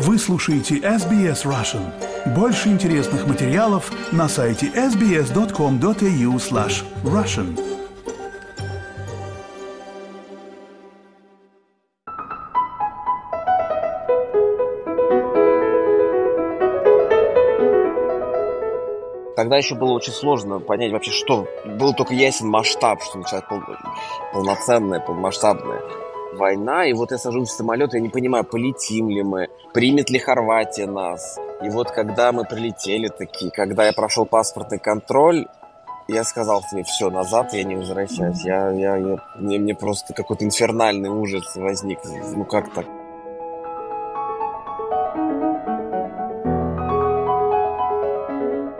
Вы слушаете SBS Russian. Больше интересных материалов на сайте sbs.com.au slash russian. Тогда еще было очень сложно понять вообще, что... Был только ясен масштаб, что начинает пол... полноценная, полномасштабная война, и вот я сажусь в самолет, я не понимаю, полетим ли мы, примет ли Хорватия нас. И вот когда мы прилетели такие, когда я прошел паспортный контроль, я сказал себе, все, назад я не возвращаюсь. Я, я, я, мне, мне просто какой-то инфернальный ужас возник. Ну как так?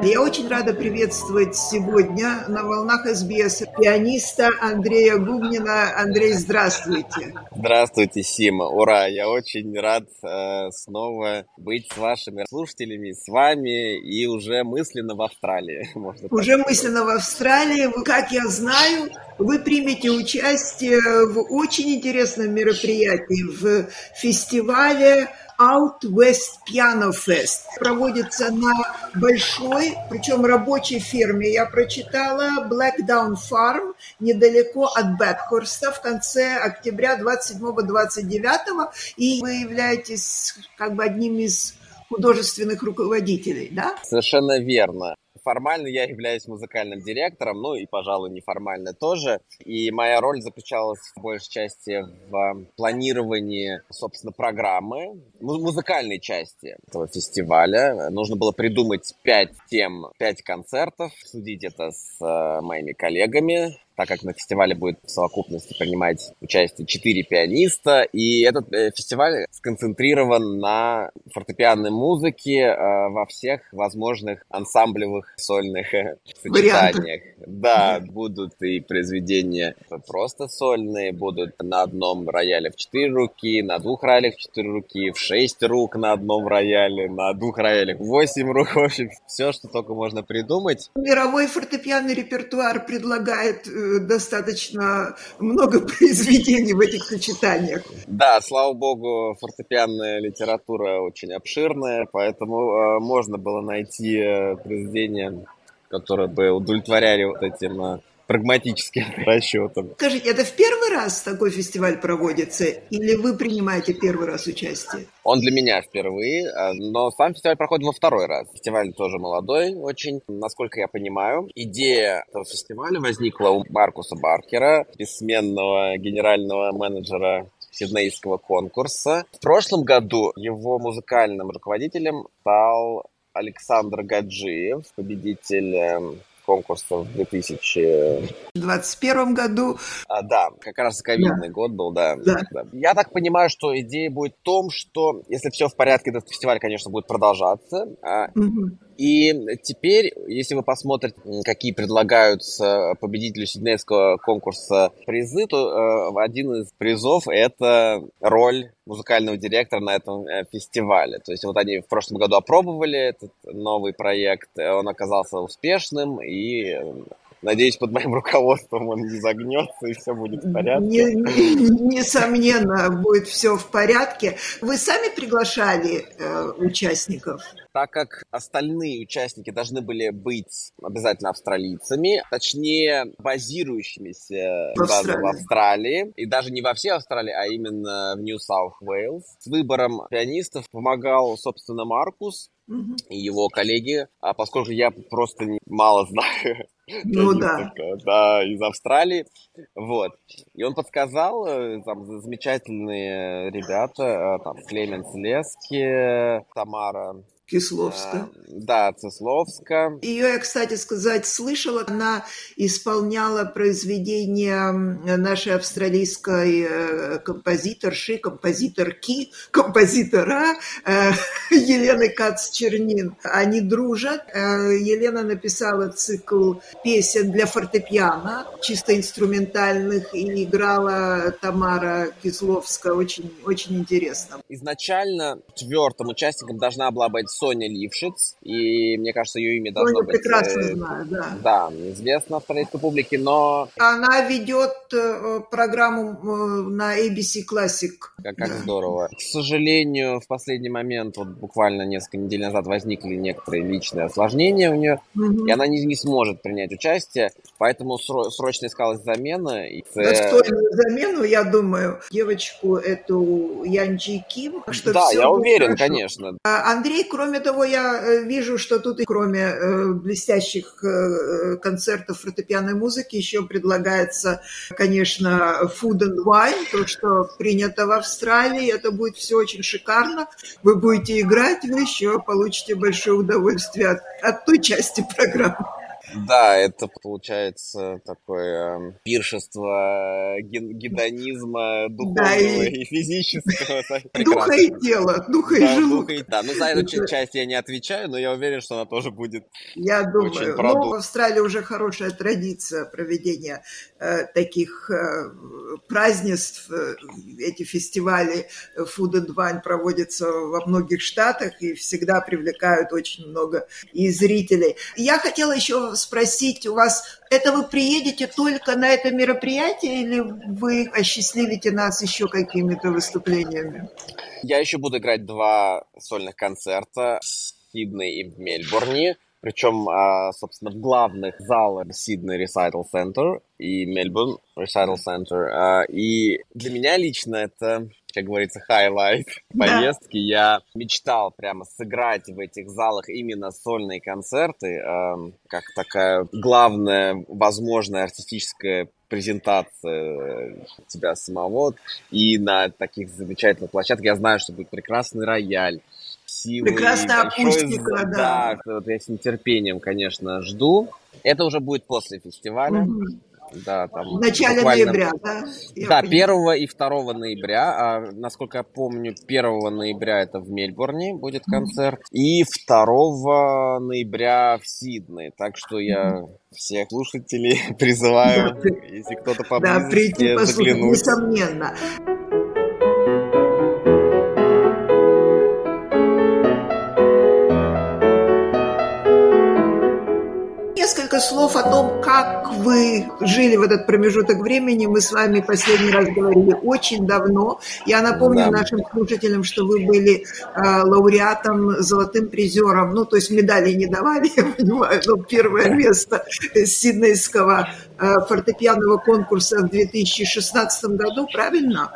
Я очень рада приветствовать сегодня на волнах СБС пианиста Андрея Губнина. Андрей, здравствуйте. Здравствуйте, Сима. Ура! Я очень рад э, снова быть с вашими слушателями, с вами и уже мысленно в Австралии. Можно уже мысленно в Австралии. Как я знаю, вы примете участие в очень интересном мероприятии, в фестивале Out West Piano Fest. Проводится на большой, причем рабочей ферме, я прочитала, Blackdown Farm, недалеко от Бетхорста, в конце октября 27-29, и вы являетесь как бы одним из художественных руководителей, да? Совершенно верно. Формально я являюсь музыкальным директором, ну и, пожалуй, неформально тоже. И моя роль заключалась в большей части в планировании, собственно, программы, музыкальной части этого фестиваля. Нужно было придумать пять тем, пять концертов, судить это с э, моими коллегами, так как на фестивале будет в совокупности принимать участие четыре пианиста. И этот э, фестиваль сконцентрирован на фортепианной музыке э, во всех возможных ансамблевых сольных э, сочетаниях. Да, будут и произведения просто сольные, будут на одном рояле в четыре руки, на двух роялях в четыре руки, в шесть рук на одном рояле, на двух роялях в восемь рук. В общем, все, что только можно придумать. Мировой фортепианный репертуар предлагает достаточно много произведений в этих сочетаниях. Да, слава богу, фортепианная литература очень обширная, поэтому э, можно было найти э, произведения, которые бы удовлетворяли вот этим э, прагматическим расчетом. Скажите, это в первый раз такой фестиваль проводится, или вы принимаете первый раз участие? Он для меня впервые, а, но сам фестиваль проходит во второй раз. Фестиваль тоже молодой очень, насколько я понимаю. Идея этого фестиваля возникла у Маркуса Баркера, бессменного генерального менеджера Сиднейского конкурса. В прошлом году его музыкальным руководителем стал Александр Гаджиев, победитель конкурса в 2021 году. А, да, как раз ковидный да. год был, да, да. да. Я так понимаю, что идея будет в том, что если все в порядке, этот фестиваль, конечно, будет продолжаться. Угу. И теперь, если вы посмотрите, какие предлагаются победителю Сиднейского конкурса призы, то э, один из призов – это роль музыкального директора на этом э, фестивале. То есть вот они в прошлом году опробовали этот новый проект, он оказался успешным, и Надеюсь, под моим руководством он не загнется и все будет в порядке. Не, не, несомненно, будет все в порядке. Вы сами приглашали э, участников? Так как остальные участники должны были быть обязательно австралийцами, точнее, базирующимися в Австралии. в Австралии, и даже не во всей Австралии, а именно в New South Wales. С выбором пианистов помогал, собственно, Маркус, и его коллеги, а поскольку я просто мало знаю ну да. Да, из Австралии. Вот. И он подсказал, э, там, замечательные ребята, э, там, Клеменс Лески, Тамара Кисловска. Да, Цисловска. Ее я, кстати сказать, слышала. Она исполняла произведения нашей австралийской э, композиторши, композиторки, композитора э, Елены Кац-Чернин. Они дружат. Э, Елена написала цикл песен для фортепиано, чисто инструментальных, и играла Тамара Кисловска. Очень, очень интересно. Изначально четвертым участником должна была быть Соня Лившиц, и мне кажется, ее имя должно Соня быть... прекрасно э, знаю, да. Да, известно австралийской публике, но... Она ведет э, программу э, на ABC Classic. Как, как да. здорово. К сожалению, в последний момент, вот буквально несколько недель назад возникли некоторые личные осложнения у нее, угу. и она не, не сможет принять участие, поэтому срочно искалась замена. И... Достойную замену, я думаю, девочку эту Янджи Ким. Что да, я уверен, хорошо. конечно. А, Андрей, кроме того, я э, вижу, что тут, кроме э, блестящих э, концертов фортепианной музыки, еще предлагается, конечно, food and wine, то, что принято в Австралии. Это будет все очень шикарно. Вы будете играть, вы еще получите большое удовольствие от, от той части программы. Да, это получается такое пиршество гедонизма духовного да, и... и физического. Духа и тела, духа и желудка. Да, ну за эту часть я не отвечаю, но я уверен, что она тоже будет Я думаю, ну, в Австралии уже хорошая традиция проведения э, таких э, празднеств. Э, эти фестивали Food and Wine проводятся во многих штатах и всегда привлекают очень много и зрителей. Я хотела еще спросить у вас, это вы приедете только на это мероприятие или вы осчастливите нас еще какими-то выступлениями? Я еще буду играть два сольных концерта в Сиднее и в Мельбурне. Причем, а, собственно, в главных залах Сиднey Recital Center и Мельбурн Recital Center. А, и для меня лично это как говорится, highlight поездки. Я мечтал прямо сыграть в этих залах именно сольные концерты, э, как такая главная возможная артистическая презентация тебя самого. И на таких замечательных площадках я знаю, что будет прекрасный рояль, силы. Прекрасная акустика, да. Да, вот я с нетерпением, конечно, жду. Это уже будет после фестиваля. Угу. Да, там в начале буквально... ноября, да? Я да, понимаю. 1 и 2 ноября. А, насколько я помню, 1 ноября это в Мельбурне будет концерт. Mm-hmm. И 2 ноября в Сиднее. Так что я mm-hmm. всех слушателей призываю, да, если кто-то поблизости, да, прийти послушать, несомненно. Несколько слов о том, как вы жили в этот промежуток времени. Мы с вами последний раз говорили очень давно. Я напомню да. нашим слушателям, что вы были э, лауреатом, золотым призером. Ну, то есть медали не давали, я понимаю, но первое место Сиднейского фортепианного конкурса в 2016 году, правильно?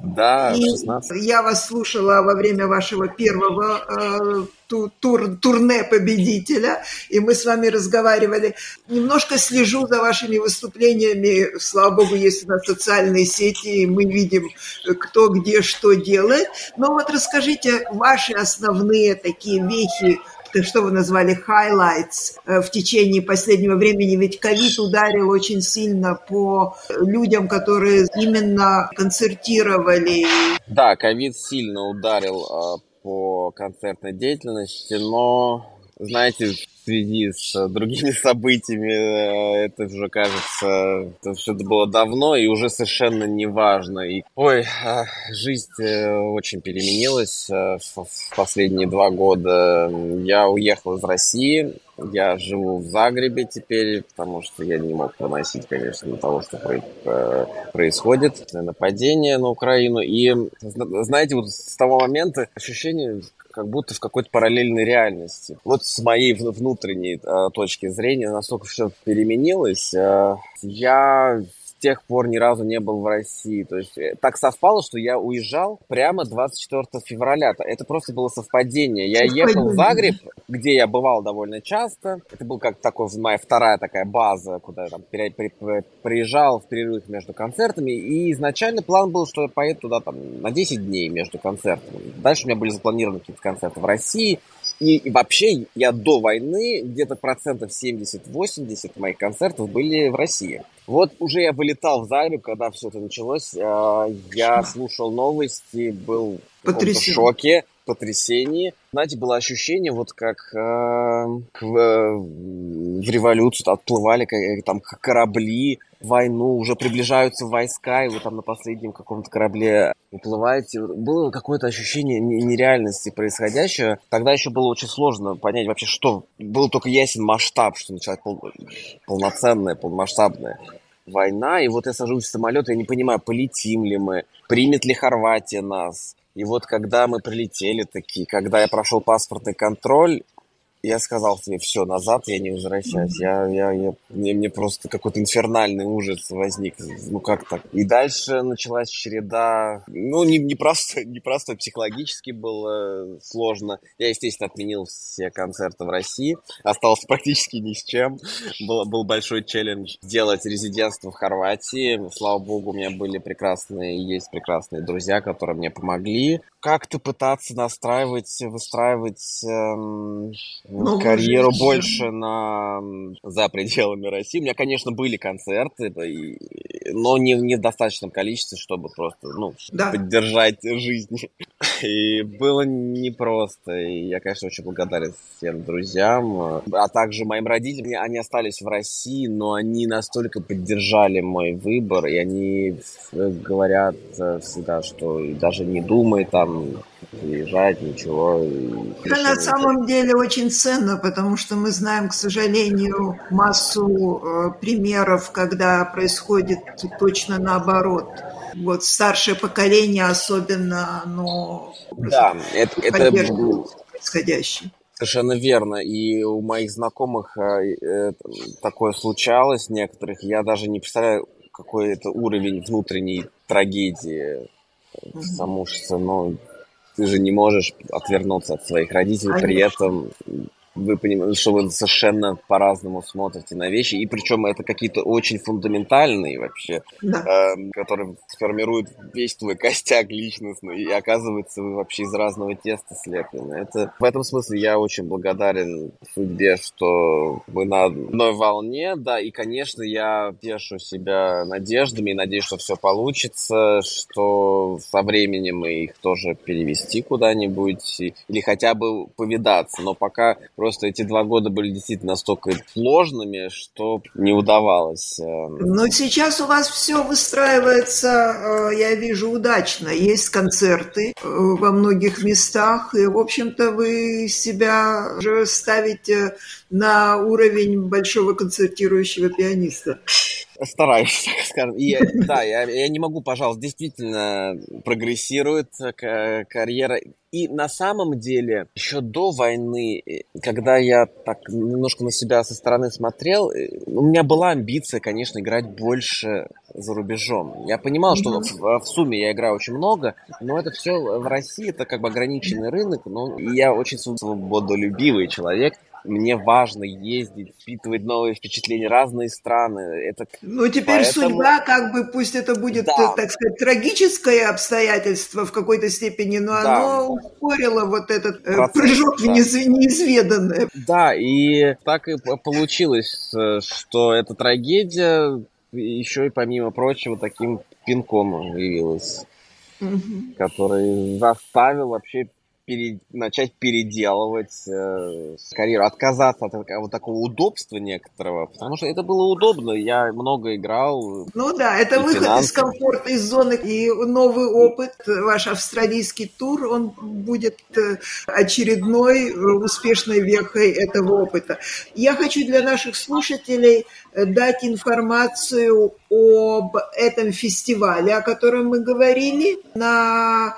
Да, в 16. Я вас слушала во время вашего первого э, тур, турне победителя, и мы с вами разговаривали. Немножко слежу за вашими выступлениями. Слава богу, есть у нас социальные сети, и мы видим, кто где что делает. Но вот расскажите ваши основные такие вехи что вы назвали highlights э, в течение последнего времени, ведь ковид ударил очень сильно по людям, которые именно концертировали. Да, ковид сильно ударил а, по концертной деятельности, но, знаете, в связи с другими событиями, э, это уже кажется, это все было давно и уже совершенно не важно. И, ой, а, жизнь э, очень переменилась э, в последние два года. Я уехал из России, я живу в Загребе теперь, потому что я не мог выносить, конечно, того, что происходит, нападение на Украину. И, знаете, вот с того момента ощущение, как будто в какой-то параллельной реальности. Вот с моей внутренней э, точки зрения настолько все переменилось. Э, я тех пор ни разу не был в России. То есть э, так совпало, что я уезжал прямо 24 февраля. Это просто было совпадение. Я ехал в Загреб, где я бывал довольно часто. Это был как такой моя вторая такая база, куда я там при, при, приезжал в перерывах между концертами. И изначально план был, что я поеду туда там на 10 дней между концертами. Дальше у меня были запланированы какие-то концерты в России. И, и вообще я до войны где-то процентов 70-80 моих концертов были в России. Вот уже я вылетал в Загреб, когда все это началось. А, я слушал новости, был в шоке, потрясении. Знаете, было ощущение, вот как э, в, в революцию отплывали как, там корабли, войну, уже приближаются войска, и вы там на последнем каком-то корабле уплываете. Было какое-то ощущение нереальности происходящего. Тогда еще было очень сложно понять вообще, что... Был только ясен масштаб, что началась пол... полноценная, полномасштабная война. И вот я сажусь в самолет, я не понимаю, полетим ли мы, примет ли Хорватия нас. И вот когда мы прилетели такие, когда я прошел паспортный контроль, я сказал себе, все, назад я не возвращаюсь. Я, я, я, мне, мне просто какой-то инфернальный ужас возник. Ну как так? И дальше началась череда... Ну, не, не, просто, не просто психологически было сложно. Я, естественно, отменил все концерты в России. Остался практически ни с чем. Был, был большой челлендж сделать резидентство в Хорватии. Слава богу, у меня были прекрасные, есть прекрасные друзья, которые мне помогли. Как-то пытаться настраивать, выстраивать эм, ну, карьеру уже... больше на за пределами России. У меня, конечно, были концерты, но не, не в достаточном количестве, чтобы просто ну, да. поддержать жизнь. И было непросто. И я, конечно, очень благодарен всем друзьям, а также моим родителям. Они остались в России, но они настолько поддержали мой выбор, и они говорят всегда, что даже не думай там приезжать, ничего. Это на самом деле очень ценно, потому что мы знаем, к сожалению, массу э, примеров, когда происходит точно наоборот. Вот старшее поколение особенно, но да, это, это происходящее. Совершенно верно. И у моих знакомых э, э, такое случалось некоторых. Я даже не представляю, какой это уровень внутренней трагедии. Что, ну, ты же не можешь отвернуться от своих родителей, Конечно. при этом вы понимаете, что вы совершенно по-разному смотрите на вещи, и причем это какие-то очень фундаментальные вообще, да. э, которые сформируют весь твой костяк личностный, и оказывается, вы вообще из разного теста слеплены. Это, в этом смысле я очень благодарен судьбе, что мы на одной волне, да, и, конечно, я тешу себя надеждами и надеюсь, что все получится, что со временем их тоже перевести куда-нибудь, или хотя бы повидаться, но пока Просто эти два года были действительно настолько сложными, что не удавалось. Эм, Но сейчас у вас все выстраивается, э, я вижу, удачно. Есть концерты э, во многих местах, и, в общем-то, вы себя уже ставите на уровень большого концертирующего пианиста. Стараюсь, так скажем. И, да, я, я не могу, пожалуйста, действительно прогрессирует карьера. И на самом деле, еще до войны, когда я так немножко на себя со стороны смотрел, у меня была амбиция, конечно, играть больше за рубежом. Я понимал, что в, в сумме я играю очень много, но это все в России, это как бы ограниченный рынок, но я очень свободолюбивый человек, мне важно ездить, впитывать новые впечатления, разные страны. Это ну, теперь поэтому... судьба, как бы, пусть это будет, да. так сказать, трагическое обстоятельство в какой-то степени, но да. оно ускорило вот этот э, Процесс, прыжок да. в неизведанное. Да, и так и получилось, э, что эта трагедия еще и, помимо прочего, таким пинком явилась, угу. который заставил вообще пере, начать переделывать э, карьеру, отказаться от вот такого удобства некоторого, потому что это было удобно, я много играл. Ну да, это выход финансы. из комфорта, из зоны, и новый опыт, ваш австралийский тур, он будет э, очередной э, успешной вехой этого опыта. Я хочу для наших слушателей э, дать информацию об этом фестивале, о котором мы говорили, на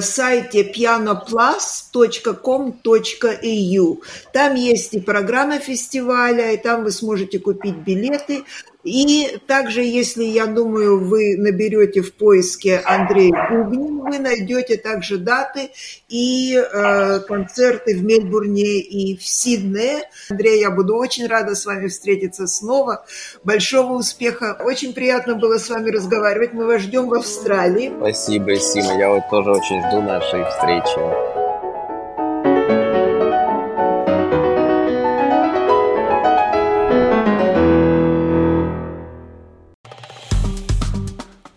сайте pianoplus.com.eu. Там есть и программа фестиваля, и там вы сможете купить билеты. И также, если, я думаю, вы наберете в поиске Андрей Губнин, вы найдете также даты и э, концерты в Мельбурне и в Сиднее. Андрей, я буду очень рада с вами встретиться снова. Большого успеха. Очень приятно было с вами разговаривать. Мы вас ждем в Австралии. Спасибо, Сима. Я вот тоже очень жду нашей встречи.